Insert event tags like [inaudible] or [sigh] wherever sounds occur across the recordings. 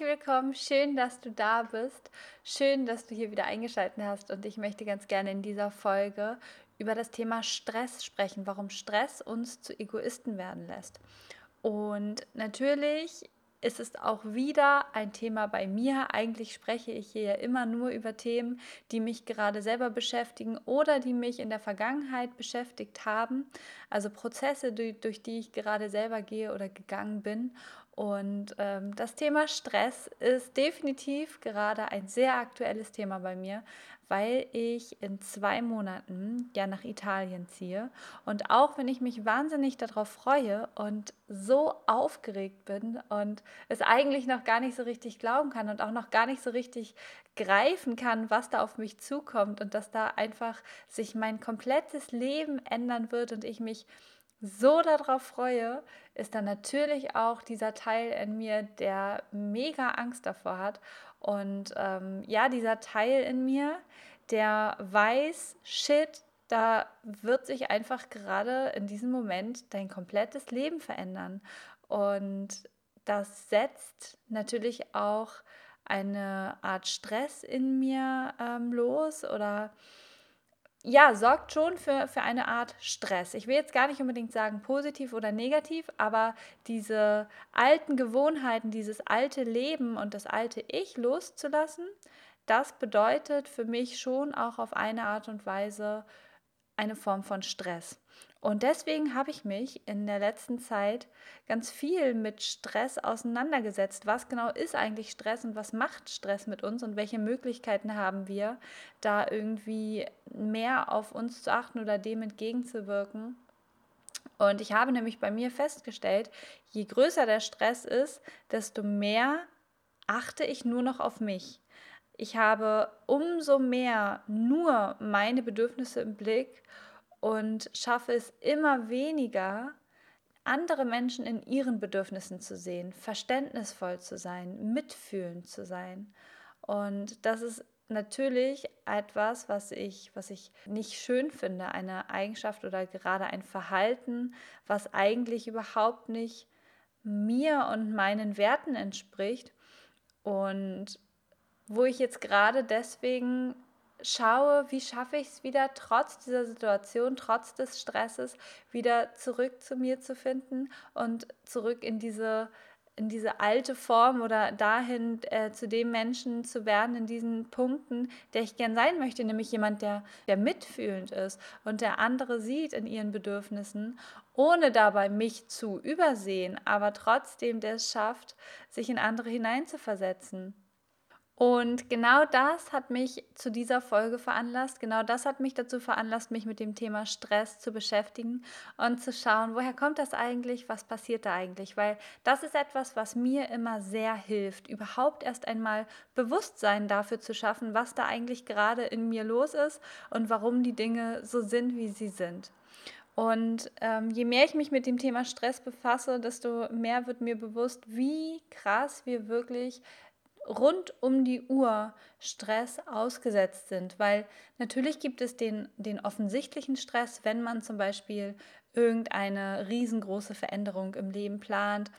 Herzlich willkommen, schön, dass du da bist, schön, dass du hier wieder eingeschaltet hast und ich möchte ganz gerne in dieser Folge über das Thema Stress sprechen, warum Stress uns zu Egoisten werden lässt. Und natürlich ist es auch wieder ein Thema bei mir. Eigentlich spreche ich hier ja immer nur über Themen, die mich gerade selber beschäftigen oder die mich in der Vergangenheit beschäftigt haben. Also Prozesse, durch die ich gerade selber gehe oder gegangen bin. Und ähm, das Thema Stress ist definitiv gerade ein sehr aktuelles Thema bei mir, weil ich in zwei Monaten ja nach Italien ziehe. Und auch wenn ich mich wahnsinnig darauf freue und so aufgeregt bin und es eigentlich noch gar nicht so richtig glauben kann und auch noch gar nicht so richtig greifen kann, was da auf mich zukommt und dass da einfach sich mein komplettes Leben ändern wird und ich mich so darauf freue, ist dann natürlich auch dieser Teil in mir, der mega Angst davor hat. Und ähm, ja, dieser Teil in mir, der weiß, shit, da wird sich einfach gerade in diesem Moment dein komplettes Leben verändern. Und das setzt natürlich auch eine Art Stress in mir ähm, los oder ja, sorgt schon für, für eine Art Stress. Ich will jetzt gar nicht unbedingt sagen positiv oder negativ, aber diese alten Gewohnheiten, dieses alte Leben und das alte Ich loszulassen, das bedeutet für mich schon auch auf eine Art und Weise eine Form von Stress. Und deswegen habe ich mich in der letzten Zeit ganz viel mit Stress auseinandergesetzt. Was genau ist eigentlich Stress und was macht Stress mit uns und welche Möglichkeiten haben wir, da irgendwie mehr auf uns zu achten oder dem entgegenzuwirken? Und ich habe nämlich bei mir festgestellt, je größer der Stress ist, desto mehr achte ich nur noch auf mich. Ich habe umso mehr nur meine Bedürfnisse im Blick und schaffe es immer weniger, andere Menschen in ihren Bedürfnissen zu sehen, verständnisvoll zu sein, mitfühlend zu sein. Und das ist natürlich etwas, was ich, was ich nicht schön finde, eine Eigenschaft oder gerade ein Verhalten, was eigentlich überhaupt nicht mir und meinen Werten entspricht und wo ich jetzt gerade deswegen schaue, wie schaffe ich es wieder, trotz dieser Situation, trotz des Stresses, wieder zurück zu mir zu finden und zurück in diese, in diese alte Form oder dahin äh, zu dem Menschen zu werden, in diesen Punkten, der ich gern sein möchte, nämlich jemand, der, der mitfühlend ist und der andere sieht in ihren Bedürfnissen, ohne dabei mich zu übersehen, aber trotzdem der es schafft, sich in andere hineinzuversetzen. Und genau das hat mich zu dieser Folge veranlasst. Genau das hat mich dazu veranlasst, mich mit dem Thema Stress zu beschäftigen und zu schauen, woher kommt das eigentlich, was passiert da eigentlich. Weil das ist etwas, was mir immer sehr hilft, überhaupt erst einmal Bewusstsein dafür zu schaffen, was da eigentlich gerade in mir los ist und warum die Dinge so sind, wie sie sind. Und ähm, je mehr ich mich mit dem Thema Stress befasse, desto mehr wird mir bewusst, wie krass wir wirklich rund um die Uhr Stress ausgesetzt sind, weil natürlich gibt es den, den offensichtlichen Stress, wenn man zum Beispiel irgendeine riesengroße Veränderung im Leben plant.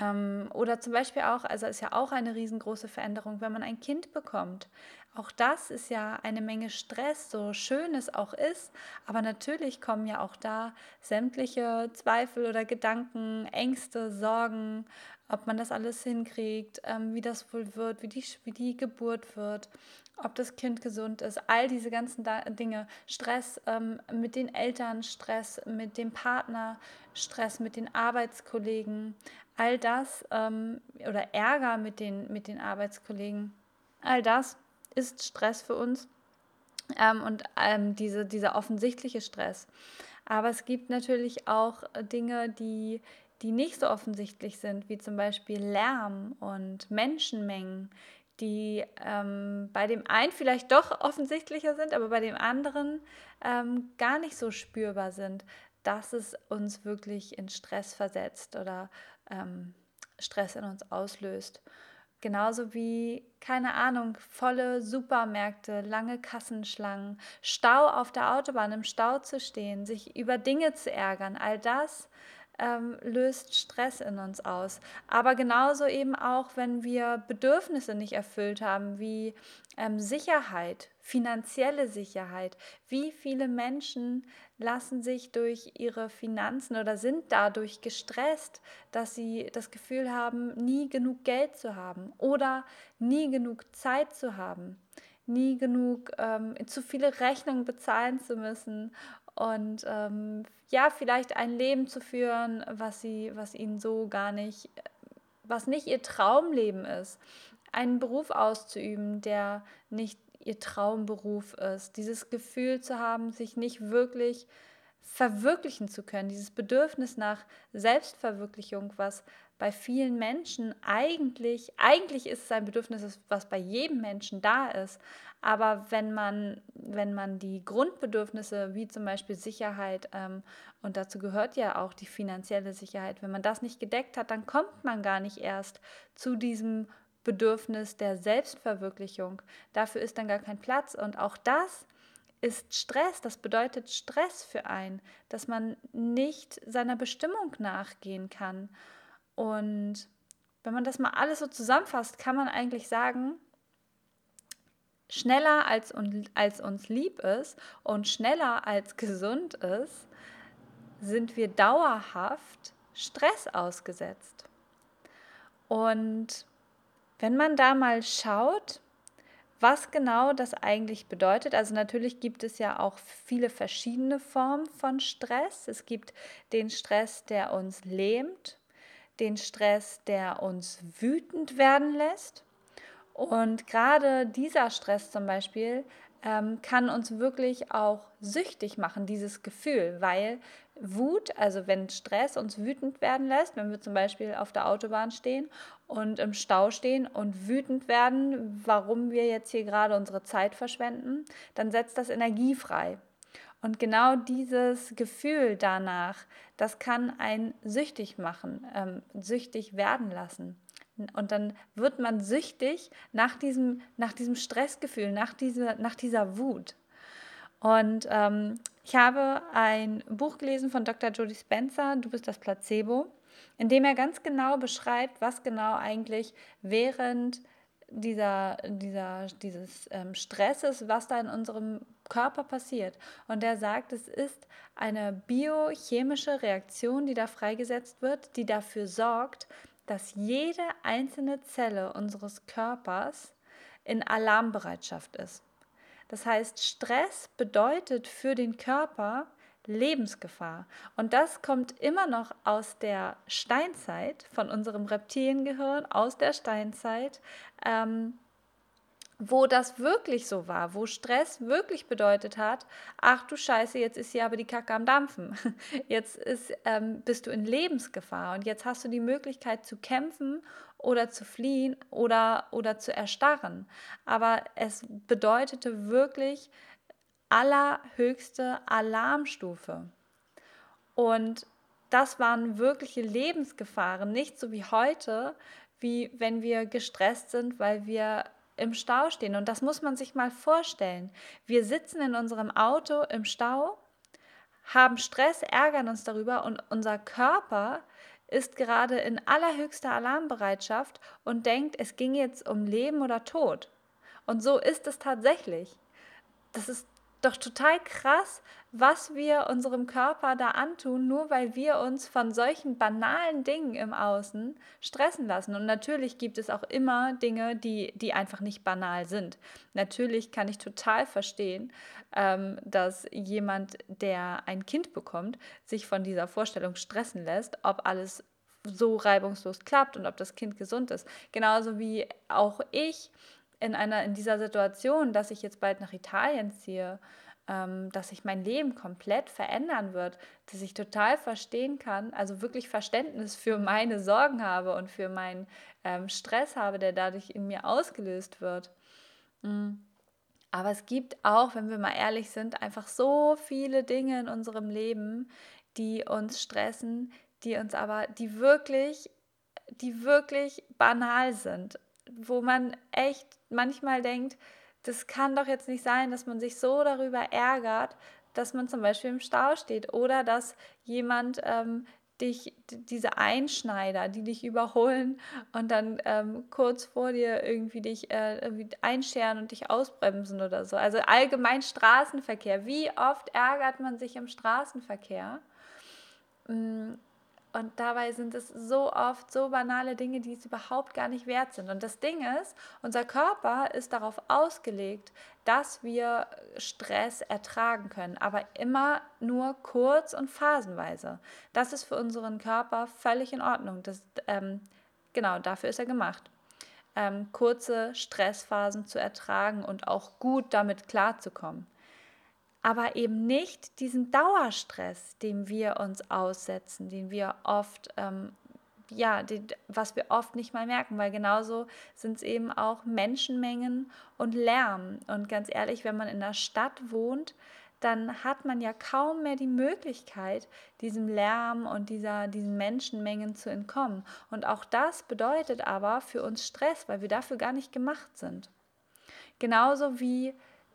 Ähm, oder zum Beispiel auch, also ist ja auch eine riesengroße Veränderung, wenn man ein Kind bekommt. Auch das ist ja eine Menge Stress, so schön es auch ist. Aber natürlich kommen ja auch da sämtliche Zweifel oder Gedanken, Ängste, Sorgen, ob man das alles hinkriegt, ähm, wie das wohl wird, wie die, wie die Geburt wird, ob das Kind gesund ist, all diese ganzen Dinge, Stress ähm, mit den Eltern, Stress mit dem Partner, Stress mit den Arbeitskollegen, all das ähm, oder Ärger mit den, mit den Arbeitskollegen, all das ist Stress für uns ähm, und ähm, diese, dieser offensichtliche Stress. Aber es gibt natürlich auch Dinge, die die nicht so offensichtlich sind, wie zum Beispiel Lärm und Menschenmengen, die ähm, bei dem einen vielleicht doch offensichtlicher sind, aber bei dem anderen ähm, gar nicht so spürbar sind, dass es uns wirklich in Stress versetzt oder ähm, Stress in uns auslöst. Genauso wie, keine Ahnung, volle Supermärkte, lange Kassenschlangen, Stau auf der Autobahn, im Stau zu stehen, sich über Dinge zu ärgern, all das ähm, löst Stress in uns aus. Aber genauso eben auch, wenn wir Bedürfnisse nicht erfüllt haben, wie ähm, Sicherheit, finanzielle Sicherheit. Wie viele Menschen lassen sich durch ihre Finanzen oder sind dadurch gestresst, dass sie das Gefühl haben, nie genug Geld zu haben oder nie genug Zeit zu haben, nie genug ähm, zu viele Rechnungen bezahlen zu müssen und ähm, ja, vielleicht ein Leben zu führen, was sie, was ihnen so gar nicht, was nicht ihr Traumleben ist, einen Beruf auszuüben, der nicht ihr Traumberuf ist, dieses Gefühl zu haben, sich nicht wirklich verwirklichen zu können, dieses Bedürfnis nach Selbstverwirklichung, was bei vielen Menschen eigentlich, eigentlich ist es ein Bedürfnis, was bei jedem Menschen da ist. Aber wenn man, wenn man die Grundbedürfnisse, wie zum Beispiel Sicherheit, ähm, und dazu gehört ja auch die finanzielle Sicherheit, wenn man das nicht gedeckt hat, dann kommt man gar nicht erst zu diesem Bedürfnis der Selbstverwirklichung. Dafür ist dann gar kein Platz. Und auch das ist Stress. Das bedeutet Stress für einen, dass man nicht seiner Bestimmung nachgehen kann. Und wenn man das mal alles so zusammenfasst, kann man eigentlich sagen, schneller als, als uns lieb ist und schneller als gesund ist, sind wir dauerhaft Stress ausgesetzt. Und wenn man da mal schaut, was genau das eigentlich bedeutet, also natürlich gibt es ja auch viele verschiedene Formen von Stress. Es gibt den Stress, der uns lähmt, den Stress, der uns wütend werden lässt. Und gerade dieser Stress zum Beispiel ähm, kann uns wirklich auch süchtig machen, dieses Gefühl, weil Wut, also wenn Stress uns wütend werden lässt, wenn wir zum Beispiel auf der Autobahn stehen und im Stau stehen und wütend werden, warum wir jetzt hier gerade unsere Zeit verschwenden, dann setzt das Energie frei. Und genau dieses Gefühl danach, das kann einen süchtig machen, ähm, süchtig werden lassen. Und dann wird man süchtig nach diesem, nach diesem Stressgefühl, nach dieser, nach dieser Wut. Und ähm, ich habe ein Buch gelesen von Dr. Jody Spencer, Du bist das Placebo, in dem er ganz genau beschreibt, was genau eigentlich während dieser, dieser, dieses ähm, Stresses, was da in unserem Körper passiert. Und er sagt, es ist eine biochemische Reaktion, die da freigesetzt wird, die dafür sorgt, dass jede einzelne Zelle unseres Körpers in Alarmbereitschaft ist. Das heißt, Stress bedeutet für den Körper Lebensgefahr. Und das kommt immer noch aus der Steinzeit, von unserem Reptiliengehirn, aus der Steinzeit. Ähm, wo das wirklich so war, wo Stress wirklich bedeutet hat, ach du Scheiße, jetzt ist hier aber die Kacke am Dampfen. [laughs] Jetzt ist, ähm, bist du in Lebensgefahr und jetzt hast du die Möglichkeit zu kämpfen oder zu fliehen oder, oder zu erstarren. Aber es bedeutete wirklich allerhöchste Alarmstufe. Und das waren wirkliche Lebensgefahren, nicht so wie heute, wie wenn wir gestresst sind, weil wir im Stau stehen. Und das muss man sich mal vorstellen. Wir sitzen in unserem Auto im Stau, haben Stress, ärgern uns darüber und unser Körper ist gerade in allerhöchster Alarmbereitschaft und denkt, es ging jetzt um Leben oder Tod. Und so ist es tatsächlich. Das ist doch total krass, was wir unserem Körper da antun, nur weil wir uns von solchen banalen Dingen im Außen stressen lassen. Und natürlich gibt es auch immer Dinge, die, die einfach nicht banal sind. Natürlich kann ich total verstehen, ähm, dass jemand, der ein Kind bekommt, sich von dieser Vorstellung stressen lässt, ob alles so reibungslos klappt und ob das Kind gesund ist. Genauso wie auch ich in einer in dieser Situation, dass ich jetzt bald nach Italien ziehe, ähm, dass sich mein Leben komplett verändern wird, dass ich total verstehen kann, also wirklich Verständnis für meine Sorgen habe und für meinen ähm, Stress habe, der dadurch in mir ausgelöst wird. Mhm. Aber es gibt auch, wenn wir mal ehrlich sind, einfach so viele Dinge in unserem Leben, die uns stressen, die uns aber, die wirklich, die wirklich banal sind, wo man echt manchmal denkt, das kann doch jetzt nicht sein, dass man sich so darüber ärgert, dass man zum Beispiel im Stau steht oder dass jemand ähm, dich, diese Einschneider, die dich überholen und dann ähm, kurz vor dir irgendwie dich äh, irgendwie einscheren und dich ausbremsen oder so. Also allgemein Straßenverkehr. Wie oft ärgert man sich im Straßenverkehr? Und dabei sind es so oft so banale Dinge, die es überhaupt gar nicht wert sind. Und das Ding ist, unser Körper ist darauf ausgelegt, dass wir Stress ertragen können, aber immer nur kurz und phasenweise. Das ist für unseren Körper völlig in Ordnung. Das, ähm, genau, dafür ist er gemacht. Ähm, kurze Stressphasen zu ertragen und auch gut damit klarzukommen aber eben nicht diesen Dauerstress, dem wir uns aussetzen, den wir oft, ähm, ja, den, was wir oft nicht mal merken, weil genauso sind es eben auch Menschenmengen und Lärm. Und ganz ehrlich, wenn man in der Stadt wohnt, dann hat man ja kaum mehr die Möglichkeit, diesem Lärm und dieser, diesen Menschenmengen zu entkommen. Und auch das bedeutet aber für uns Stress, weil wir dafür gar nicht gemacht sind. Genauso wie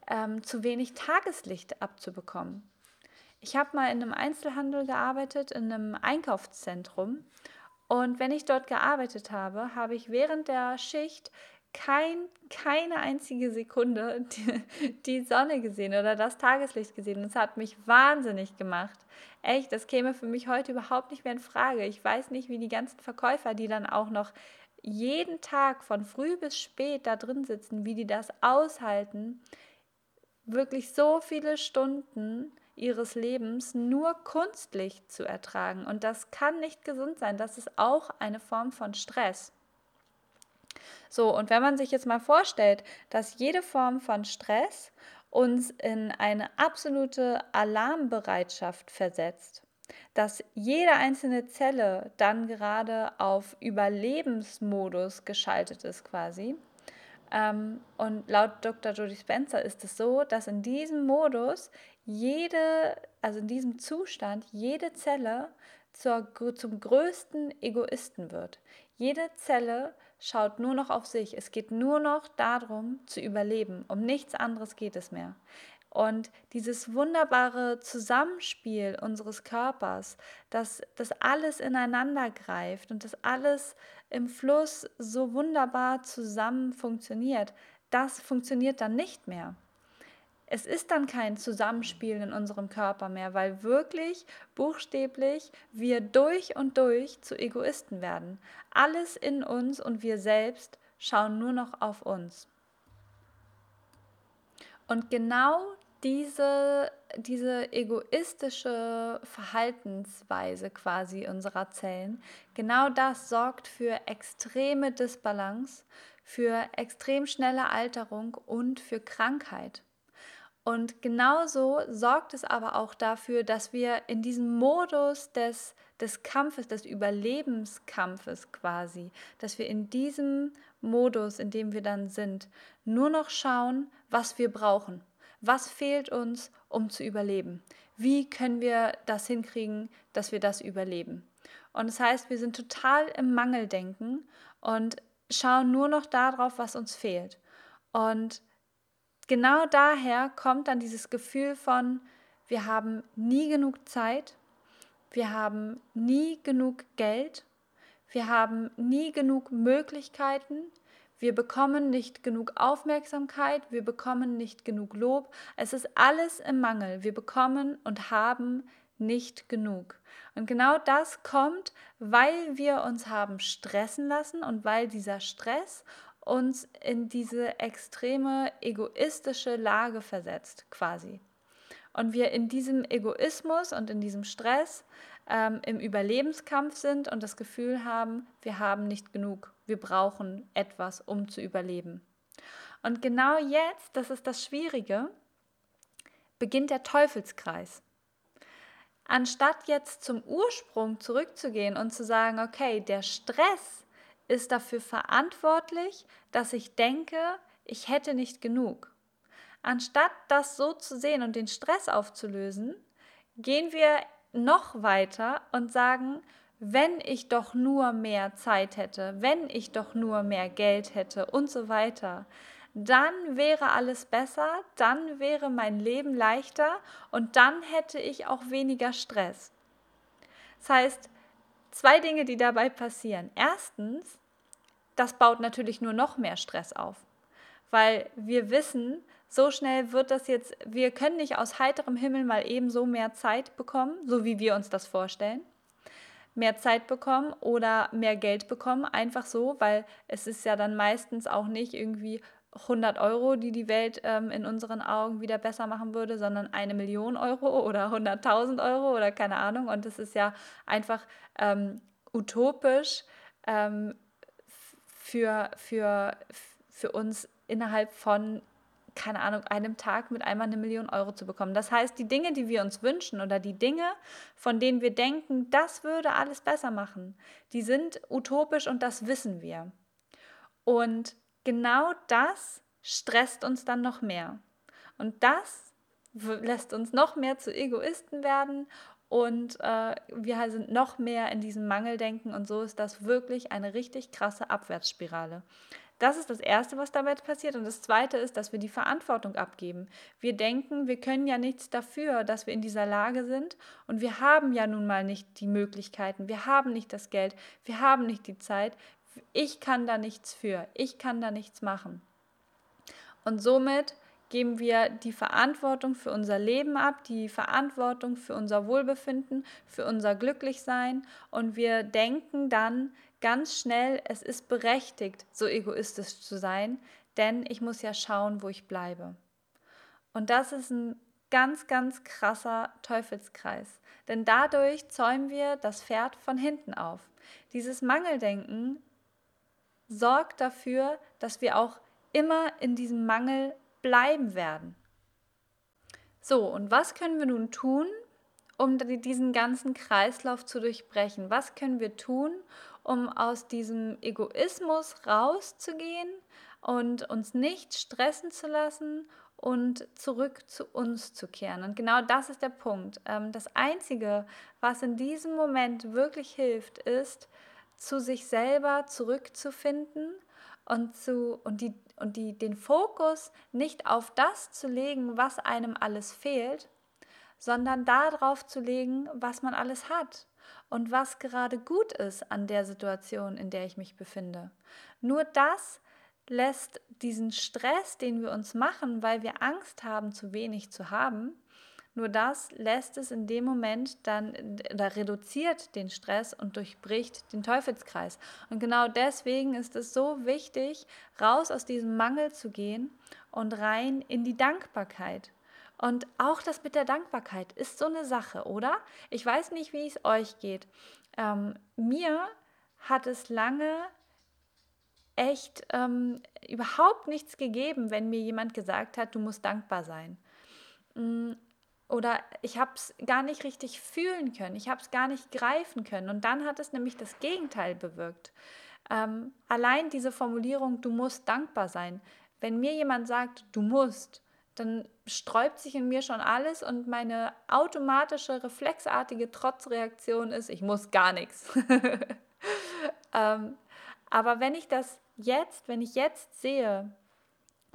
ähm, zu wenig Tageslicht abzubekommen. Ich habe mal in einem Einzelhandel gearbeitet, in einem Einkaufszentrum. Und wenn ich dort gearbeitet habe, habe ich während der Schicht kein, keine einzige Sekunde [laughs] die, die, Sonne gesehen oder das Tageslicht gesehen. Das hat mich wahnsinnig gemacht. Echt, das käme für mich heute überhaupt nicht mehr in Frage. Ich weiß nicht, wie die ganzen Verkäufer, die dann auch noch jeden Tag von früh bis spät da drin sitzen, wie die das aushalten, wirklich so viele Stunden ihres Lebens nur Kunstlicht zu ertragen. Und das kann nicht gesund sein. Das ist auch eine Form von Stress. So, und wenn man sich jetzt mal vorstellt, dass jede Form von Stress uns in eine absolute Alarmbereitschaft versetzt, dass jede einzelne Zelle dann gerade auf Überlebensmodus geschaltet ist quasi, und laut Dr. Jodie Spencer ist es so, dass in diesem Modus jede, also in diesem Zustand, jede Zelle zur, zum größten Egoisten wird. Jede Zelle schaut nur noch auf sich. Es geht nur noch darum, zu überleben. Um nichts anderes geht es mehr. Und dieses wunderbare Zusammenspiel unseres Körpers, dass das alles ineinander greift und das alles im Fluss so wunderbar zusammen funktioniert, das funktioniert dann nicht mehr. Es ist dann kein Zusammenspiel in unserem Körper mehr, weil wirklich buchstäblich wir durch und durch zu Egoisten werden. Alles in uns und wir selbst schauen nur noch auf uns. Und genau diese, diese egoistische Verhaltensweise quasi unserer Zellen, genau das sorgt für extreme Disbalance, für extrem schnelle Alterung und für Krankheit. Und genauso sorgt es aber auch dafür, dass wir in diesem Modus des, des Kampfes, des Überlebenskampfes quasi, dass wir in diesem Modus, in dem wir dann sind, nur noch schauen, was wir brauchen. Was fehlt uns, um zu überleben? Wie können wir das hinkriegen, dass wir das überleben? Und das heißt, wir sind total im Mangeldenken und schauen nur noch darauf, was uns fehlt. Und genau daher kommt dann dieses Gefühl von, wir haben nie genug Zeit, wir haben nie genug Geld, wir haben nie genug Möglichkeiten, wir bekommen nicht genug Aufmerksamkeit, wir bekommen nicht genug Lob. Es ist alles im Mangel. Wir bekommen und haben nicht genug. Und genau das kommt, weil wir uns haben stressen lassen und weil dieser Stress uns in diese extreme egoistische Lage versetzt, quasi. Und wir in diesem Egoismus und in diesem Stress ähm, im Überlebenskampf sind und das Gefühl haben, wir haben nicht genug, wir brauchen etwas, um zu überleben. Und genau jetzt, das ist das Schwierige, beginnt der Teufelskreis. Anstatt jetzt zum Ursprung zurückzugehen und zu sagen, okay, der Stress ist dafür verantwortlich, dass ich denke, ich hätte nicht genug. Anstatt das so zu sehen und den Stress aufzulösen, gehen wir noch weiter und sagen, wenn ich doch nur mehr Zeit hätte, wenn ich doch nur mehr Geld hätte und so weiter, dann wäre alles besser, dann wäre mein Leben leichter und dann hätte ich auch weniger Stress. Das heißt, zwei Dinge, die dabei passieren. Erstens, das baut natürlich nur noch mehr Stress auf, weil wir wissen, so schnell wird das jetzt, wir können nicht aus heiterem Himmel mal eben so mehr Zeit bekommen, so wie wir uns das vorstellen. Mehr Zeit bekommen oder mehr Geld bekommen, einfach so, weil es ist ja dann meistens auch nicht irgendwie 100 Euro, die die Welt ähm, in unseren Augen wieder besser machen würde, sondern eine Million Euro [laughs] oder 100.000 Euro oder keine Ahnung. Und das ist ja einfach ähm, utopisch ähm, für, für, für uns innerhalb von keine Ahnung, einem Tag mit einmal eine Million Euro zu bekommen. Das heißt, die Dinge, die wir uns wünschen oder die Dinge, von denen wir denken, das würde alles besser machen, die sind utopisch und das wissen wir. Und genau das stresst uns dann noch mehr. Und das lässt uns noch mehr zu Egoisten werden und äh, wir sind noch mehr in diesem Mangeldenken und so ist das wirklich eine richtig krasse Abwärtsspirale. Das ist das Erste, was damit passiert. Und das Zweite ist, dass wir die Verantwortung abgeben. Wir denken, wir können ja nichts dafür, dass wir in dieser Lage sind. Und wir haben ja nun mal nicht die Möglichkeiten. Wir haben nicht das Geld. Wir haben nicht die Zeit. Ich kann da nichts für. Ich kann da nichts machen. Und somit geben wir die Verantwortung für unser Leben ab, die Verantwortung für unser Wohlbefinden, für unser Glücklichsein und wir denken dann, ganz schnell, es ist berechtigt, so egoistisch zu sein, denn ich muss ja schauen, wo ich bleibe. Und das ist ein ganz, ganz krasser Teufelskreis, denn dadurch zäumen wir das Pferd von hinten auf. Dieses Mangeldenken sorgt dafür, dass wir auch immer in diesem Mangel bleiben werden. So, und was können wir nun tun, um diesen ganzen Kreislauf zu durchbrechen? Was können wir tun, um aus diesem Egoismus rauszugehen und uns nicht stressen zu lassen und zurück zu uns zu kehren. Und genau das ist der Punkt. Ähm, das Einzige, was in diesem Moment wirklich hilft, ist, zu sich selber zurückzufinden und, zu, und, die, und die, den Fokus nicht auf das zu legen, was einem alles fehlt, sondern darauf zu legen, was man alles hat und was gerade gut ist an der Situation, in der ich mich befinde. Nur das lässt diesen Stress, den wir uns machen, weil wir Angst haben, zu wenig zu haben, nur das lässt es in dem Moment dann oder reduziert den Stress und durchbricht den Teufelskreis. Und genau deswegen ist es so wichtig, raus aus diesem Mangel zu gehen und rein in die Dankbarkeit. Und auch das mit der Dankbarkeit ist so eine Sache, oder? Ich weiß nicht, wie es euch geht. Ähm, mir hat es lange echt ähm, überhaupt nichts gegeben, wenn mir jemand gesagt hat, du musst dankbar sein. Mm, oder ich habe es gar nicht richtig fühlen können, ich habe es gar nicht greifen können. Und dann hat es nämlich das Gegenteil bewirkt. Ähm, allein diese Formulierung, du musst dankbar sein. Wenn mir jemand sagt, du musst, dann sträubt sich in mir schon alles und meine automatische, reflexartige Trotzreaktion ist, ich muss gar nichts. [laughs] ähm, aber wenn ich das jetzt, wenn ich jetzt sehe,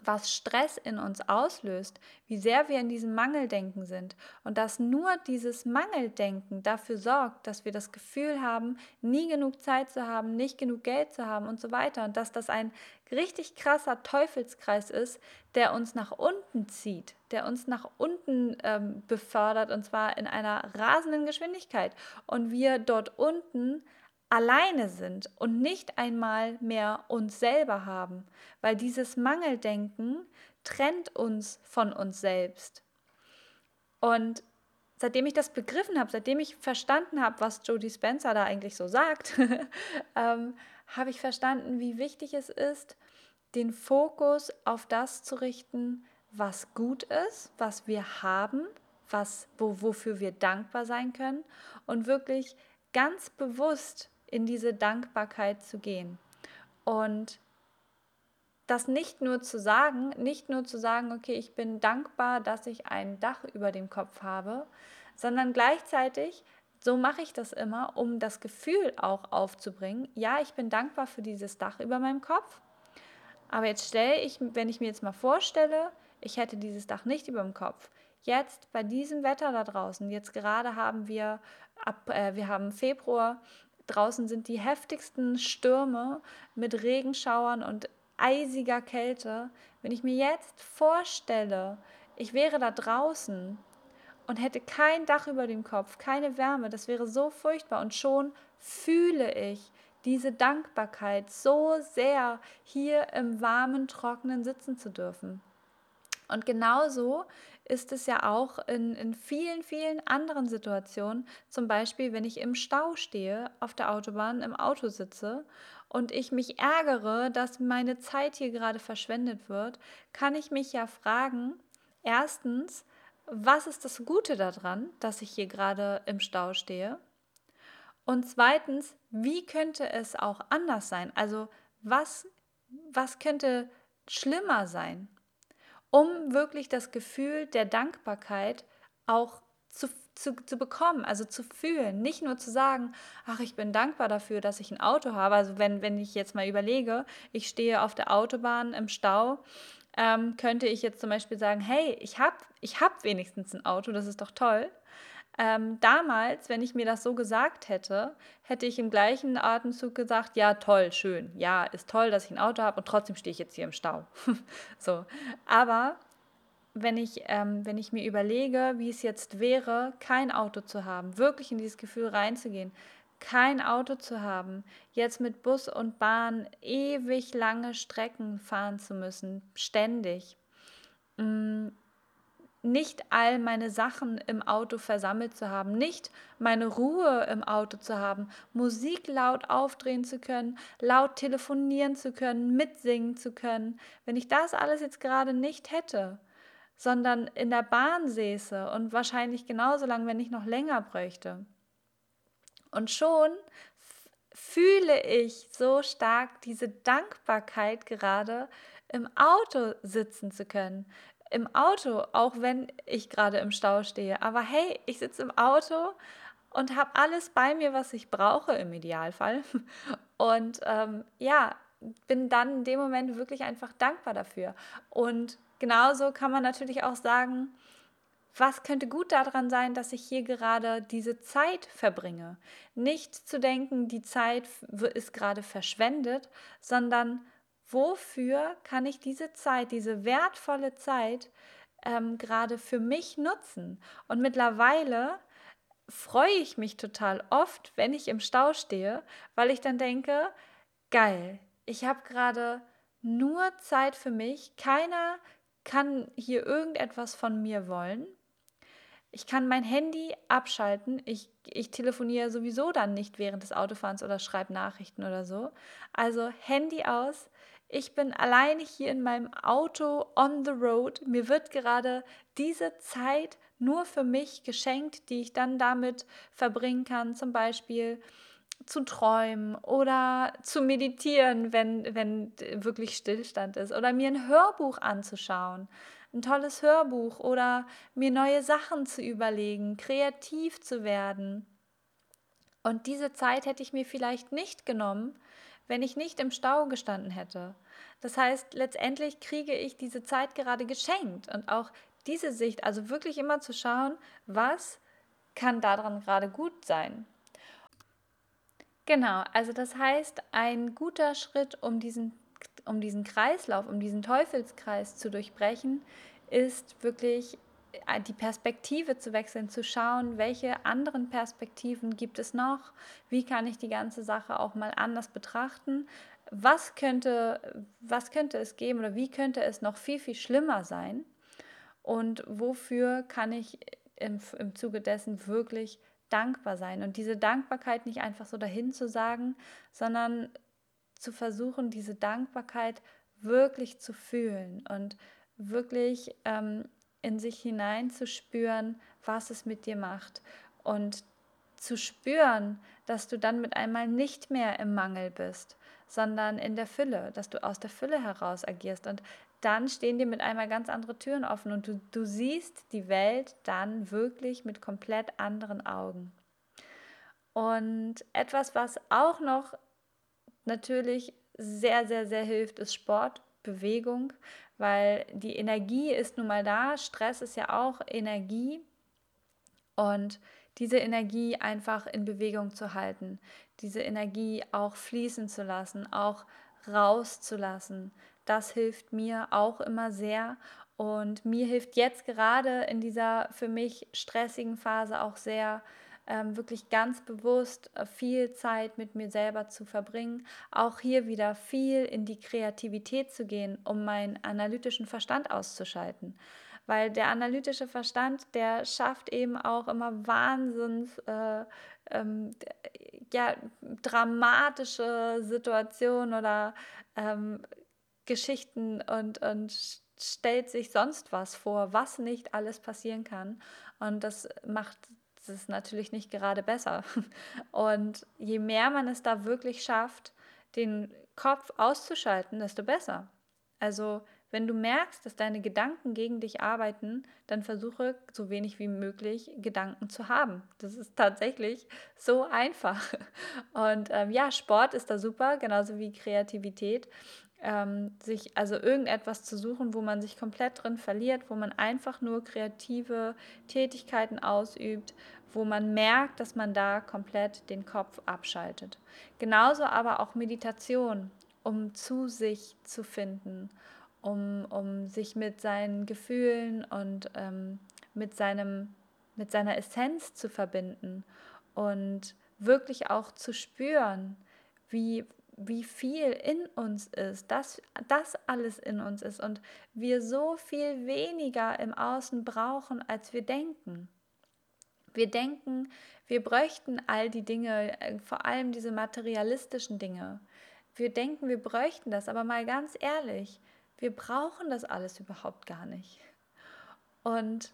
was Stress in uns auslöst, wie sehr wir in diesem Mangeldenken sind und dass nur dieses Mangeldenken dafür sorgt, dass wir das Gefühl haben, nie genug Zeit zu haben, nicht genug Geld zu haben und so weiter und dass das ein richtig krasser Teufelskreis ist, der uns nach unten zieht, der uns nach unten ähm, befördert und zwar in einer rasenden Geschwindigkeit. Und wir dort unten alleine sind und nicht einmal mehr uns selber haben, weil dieses Mangeldenken trennt uns von uns selbst. Und seitdem ich das begriffen habe, seitdem ich verstanden habe, was Jodie Spencer da eigentlich so sagt, [laughs] ähm, habe ich verstanden, wie wichtig es ist, den Fokus auf das zu richten, was gut ist, was wir haben, was, wo, wofür wir dankbar sein können und wirklich ganz bewusst in diese Dankbarkeit zu gehen. Und das nicht nur zu sagen, nicht nur zu sagen, okay, ich bin dankbar, dass ich ein Dach über dem Kopf habe, sondern gleichzeitig, so mache ich das immer, um das Gefühl auch aufzubringen, ja, ich bin dankbar für dieses Dach über meinem Kopf, aber jetzt stelle ich, wenn ich mir jetzt mal vorstelle, ich hätte dieses Dach nicht über dem Kopf. Jetzt bei diesem Wetter da draußen, jetzt gerade haben wir ab, äh, wir haben Februar, draußen sind die heftigsten Stürme mit Regenschauern und eisiger Kälte. Wenn ich mir jetzt vorstelle, ich wäre da draußen und hätte kein Dach über dem Kopf, keine Wärme, das wäre so furchtbar und schon fühle ich, diese Dankbarkeit so sehr, hier im warmen, trockenen sitzen zu dürfen. Und genauso ist es ja auch in, in vielen, vielen anderen Situationen. Zum Beispiel, wenn ich im Stau stehe, auf der Autobahn, im Auto sitze und ich mich ärgere, dass meine Zeit hier gerade verschwendet wird, kann ich mich ja fragen, erstens, was ist das Gute daran, dass ich hier gerade im Stau stehe? Und zweitens, wie könnte es auch anders sein? Also was, was könnte schlimmer sein, um wirklich das Gefühl der Dankbarkeit auch zu, zu, zu bekommen, also zu fühlen. Nicht nur zu sagen, ach, ich bin dankbar dafür, dass ich ein Auto habe. Also wenn, wenn ich jetzt mal überlege, ich stehe auf der Autobahn im Stau ähm, könnte ich jetzt zum Beispiel sagen, hey, ich habe ich hab wenigstens ein Auto, das ist doch toll. Ähm, damals, wenn ich mir das so gesagt hätte, hätte ich im gleichen Atemzug gesagt, ja, toll, schön, ja, ist toll, dass ich ein Auto habe und trotzdem stehe ich jetzt hier im Stau. [laughs] so, aber wenn ich, ähm, wenn ich mir überlege, wie es jetzt wäre, kein Auto zu haben, wirklich in dieses Gefühl reinzugehen, kein Auto zu haben, jetzt mit Bus und Bahn ewig lange Strecken fahren zu müssen, ständig. Mm, nicht all meine Sachen im Auto versammelt zu haben, nicht meine Ruhe im Auto zu haben, Musik laut aufdrehen zu können, laut telefonieren zu können, mitsingen zu können, wenn ich das alles jetzt gerade nicht hätte, sondern in der Bahn säße und wahrscheinlich genauso lang, wenn nicht noch länger bräuchte. Und schon fühle ich so stark diese Dankbarkeit gerade im Auto sitzen zu können, im Auto, auch wenn ich gerade im Stau stehe. Aber hey, ich sitze im Auto und habe alles bei mir, was ich brauche im Idealfall. [laughs] Und ähm, ja, bin dann in dem Moment wirklich einfach dankbar dafür. Und genauso kann man natürlich auch sagen, was könnte gut daran sein, dass ich hier gerade diese Zeit verbringe? Nicht zu denken, die Zeit ist gerade verschwendet, sondern wofür kann ich diese Zeit, diese wertvolle Zeit ähm, gerade für mich nutzen? Und mittlerweile freue ich mich total oft, wenn ich im Stau stehe, weil ich dann denke, geil, ich habe gerade nur Zeit für mich, keiner kann hier irgendetwas von mir wollen. Ich kann mein Handy abschalten. Ich, ich telefoniere sowieso dann nicht während des Autofahrens oder schreibe Nachrichten oder so. Also Handy aus, ich bin alleine hier in meinem Auto on the road. Mir wird gerade diese Zeit nur für mich geschenkt, die ich dann damit verbringen kann, zum Beispiel zu träumen oder zu meditieren, wenn, wenn wirklich Stillstand ist, oder mir ein Hörbuch anzuschauen, ein tolles Hörbuch oder mir neue Sachen zu überlegen, kreativ zu werden. Und diese Zeit hätte ich mir vielleicht nicht genommen, wenn ich nicht im Stau gestanden hätte. Das heißt, letztendlich kriege ich diese Zeit gerade geschenkt und auch diese Sicht, also wirklich immer zu schauen, was kann daran gerade gut sein. Genau, also das heißt, ein guter Schritt, um diesen, um diesen Kreislauf, um diesen Teufelskreis zu durchbrechen, ist wirklich die Perspektive zu wechseln, zu schauen, welche anderen Perspektiven gibt es noch, wie kann ich die ganze Sache auch mal anders betrachten, was könnte, was könnte es geben oder wie könnte es noch viel, viel schlimmer sein? Und wofür kann ich im, im Zuge dessen wirklich dankbar sein? Und diese Dankbarkeit nicht einfach so dahin zu sagen, sondern zu versuchen, diese Dankbarkeit wirklich zu fühlen und wirklich ähm, in sich hinein zu spüren, was es mit dir macht. Und zu spüren, dass du dann mit einmal nicht mehr im Mangel bist, sondern in der Fülle, dass du aus der Fülle heraus agierst. Und dann stehen dir mit einmal ganz andere Türen offen und du, du siehst die Welt dann wirklich mit komplett anderen Augen. Und etwas, was auch noch natürlich sehr, sehr, sehr hilft, ist Sport, Bewegung, weil die Energie ist nun mal da. Stress ist ja auch Energie. Und diese Energie einfach in Bewegung zu halten, diese Energie auch fließen zu lassen, auch rauszulassen, das hilft mir auch immer sehr. Und mir hilft jetzt gerade in dieser für mich stressigen Phase auch sehr, ähm, wirklich ganz bewusst äh, viel Zeit mit mir selber zu verbringen, auch hier wieder viel in die Kreativität zu gehen, um meinen analytischen Verstand auszuschalten. Weil der analytische Verstand, der schafft eben auch immer Wahnsinns, äh, ähm, ja, dramatische Situationen oder ähm, Geschichten und, und stellt sich sonst was vor, was nicht alles passieren kann. Und das macht es natürlich nicht gerade besser. [laughs] Und je mehr man es da wirklich schafft, den Kopf auszuschalten, desto besser. Also wenn du merkst, dass deine Gedanken gegen dich arbeiten, dann versuche so wenig wie möglich Gedanken zu haben. Das ist tatsächlich so einfach. [laughs] Und ähm, ja, Sport ist da super, genauso wie Kreativität ähm, sich also irgendetwas zu suchen, wo man sich komplett drin verliert, wo man einfach nur kreative Tätigkeiten ausübt, wo man merkt, dass man da komplett den Kopf abschaltet. Genauso aber auch Meditation, um zu sich zu finden, um, um sich mit seinen Gefühlen und ähm, mit, seinem, mit seiner Essenz zu verbinden und wirklich auch zu spüren, wie, wie viel in uns ist, dass das alles in uns ist und wir so viel weniger im Außen brauchen, als wir denken. Wir denken, wir bräuchten all die Dinge, äh, vor allem diese materialistischen Dinge. Wir denken, wir bräuchten das, aber mal ganz ehrlich, wir brauchen das alles überhaupt gar nicht. Und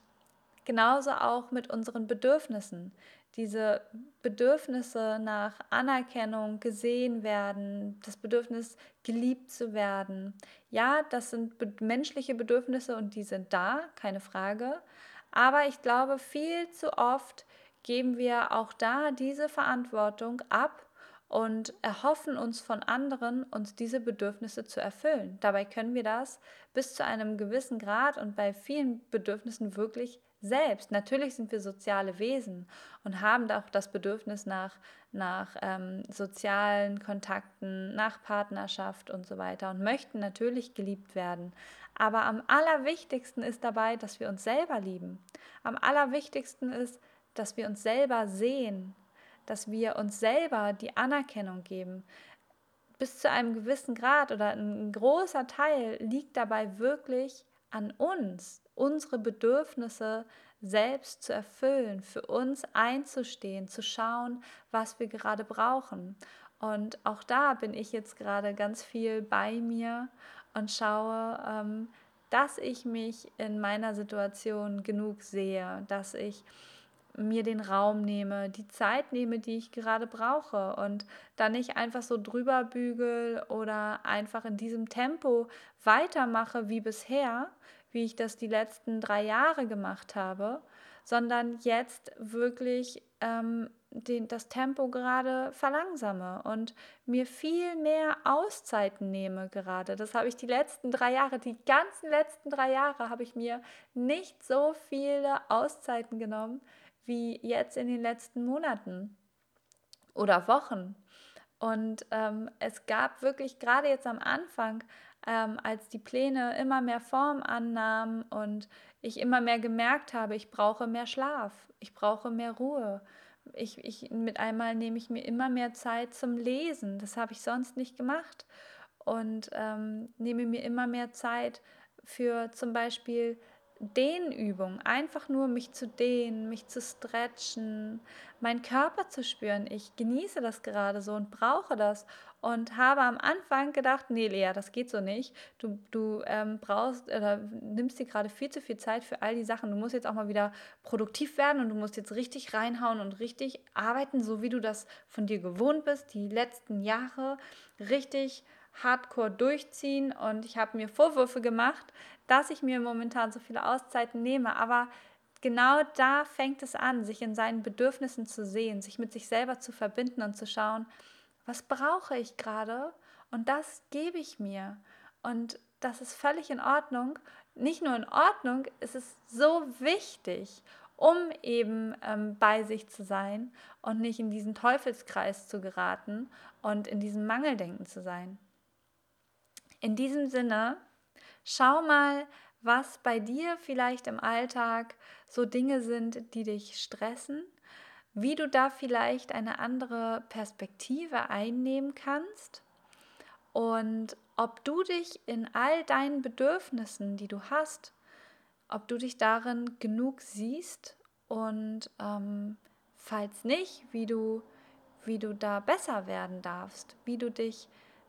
genauso auch mit unseren Bedürfnissen diese Bedürfnisse nach Anerkennung, gesehen werden, das Bedürfnis geliebt zu werden. Ja, das sind be menschliche Bedürfnisse und die sind da, keine Frage. Aber ich glaube, viel zu oft geben wir auch da diese Verantwortung ab und erhoffen uns von anderen, uns diese Bedürfnisse zu erfüllen. Dabei können wir das bis zu einem gewissen Grad und bei vielen Bedürfnissen wirklich selbst. Natürlich sind wir soziale Wesen und haben auch das Bedürfnis nach, nach ähm, sozialen Kontakten, nach Partnerschaft und so weiter und möchten natürlich geliebt werden. Aber am allerwichtigsten ist dabei, dass wir uns selber lieben. Am allerwichtigsten ist, dass wir uns selber sehen, dass wir uns selber die Anerkennung geben. Bis zu einem gewissen Grad oder ein großer Teil liegt dabei wirklich an uns, unsere Bedürfnisse selbst zu erfüllen, für uns einzustehen, zu schauen, was wir gerade brauchen. Und auch da bin ich jetzt gerade ganz viel bei mir und schaue, ähm, dass ich mich in meiner Situation genug sehe, dass ich mir den Raum nehme, die Zeit nehme, die ich gerade brauche und dann nicht einfach so drüber bügel oder einfach in diesem Tempo weitermache wie bisher, wie ich das die letzten drei Jahre gemacht habe, sondern jetzt wirklich ähm, den, das Tempo gerade verlangsame und mir viel mehr Auszeiten nehme gerade. Das habe ich die letzten drei Jahre, die ganzen letzten drei Jahre habe ich mir nicht so viele Auszeiten genommen wie jetzt in den letzten Monaten oder Wochen. Und ähm, es gab wirklich gerade jetzt am Anfang ähm, als die Pläne immer mehr Form annahmen und ich immer mehr gemerkt habe, ich brauche mehr Schlaf, ich brauche mehr Ruhe. Ich, ich, mit einmal nehme ich mir immer mehr Zeit zum Lesen. Das habe ich sonst nicht gemacht. Und ähm, nehme mir immer mehr Zeit für zum Beispiel Dehnübungen, einfach nur mich zu dehnen, mich zu stretchen, meinen Körper zu spüren. Ich genieße das gerade so und brauche das. und habe am Anfang gedacht, nee, Lea, das geht so nicht. Du, du ähm, brauchst oder nimmst dir gerade viel zu viel Zeit für all die Sachen. Du musst jetzt auch mal wieder produktiv werden und du musst jetzt richtig reinhauen und richtig arbeiten, so wie du das von dir gewohnt bist, die letzten Jahre richtig hardcore durchziehen. Und ich habe mir Vorwürfe gemacht, dass ich mir momentan so viele Auszeiten nehme. Aber genau da fängt es an, sich in seinen Bedürfnissen zu sehen, sich mit sich selber zu verbinden und zu schauen, was brauche ich gerade und das gebe ich mir. Und das ist völlig in Ordnung. Nicht nur in Ordnung, es ist so wichtig, um eben ähm, bei sich zu sein und nicht in diesen Teufelskreis zu geraten und in diesem Mangeldenken zu sein. In diesem Sinne, schau mal, was bei dir vielleicht im Alltag so Dinge sind, die dich stressen wie du da vielleicht eine andere Perspektive einnehmen kannst und ob du dich in all deinen Bedürfnissen, die du hast, ob du dich darin genug siehst und ähm, falls nicht, wie du, wie du da besser werden darfst, wie du dich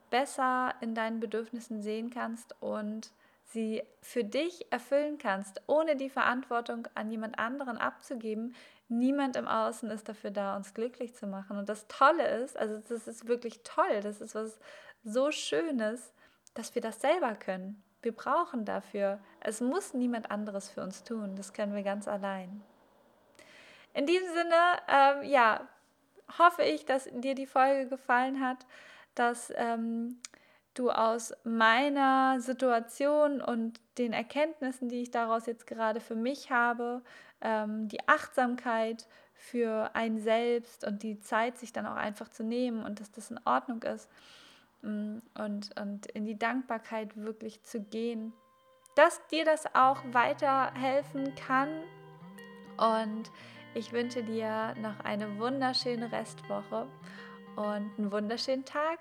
besser in deinen Bedürfnissen sehen kannst und sie für dich erfüllen kannst, ohne die Verantwortung an jemand anderen abzugeben, niemand im Außen ist dafür da, uns glücklich zu machen. Und das Tolle ist, also das ist wirklich toll, das ist was so Schönes, dass wir das selber können. Wir brauchen dafür, es muss niemand anderes für uns tun, das können wir ganz allein. In diesem Sinne, ähm, ja, hoffe ich, dass dir die Folge gefallen hat, dass ähm, du aus meiner Situation und den Erkenntnissen, die ich daraus jetzt gerade für mich habe, ähm, die Achtsamkeit für ein Selbst und die Zeit, sich dann auch einfach zu nehmen und dass das in Ordnung ist mm, und, und in die Dankbarkeit wirklich zu gehen, dass dir das auch weiterhelfen kann. Und ich wünsche dir noch eine wunderschöne Restwoche und einen wunderschönen Tag.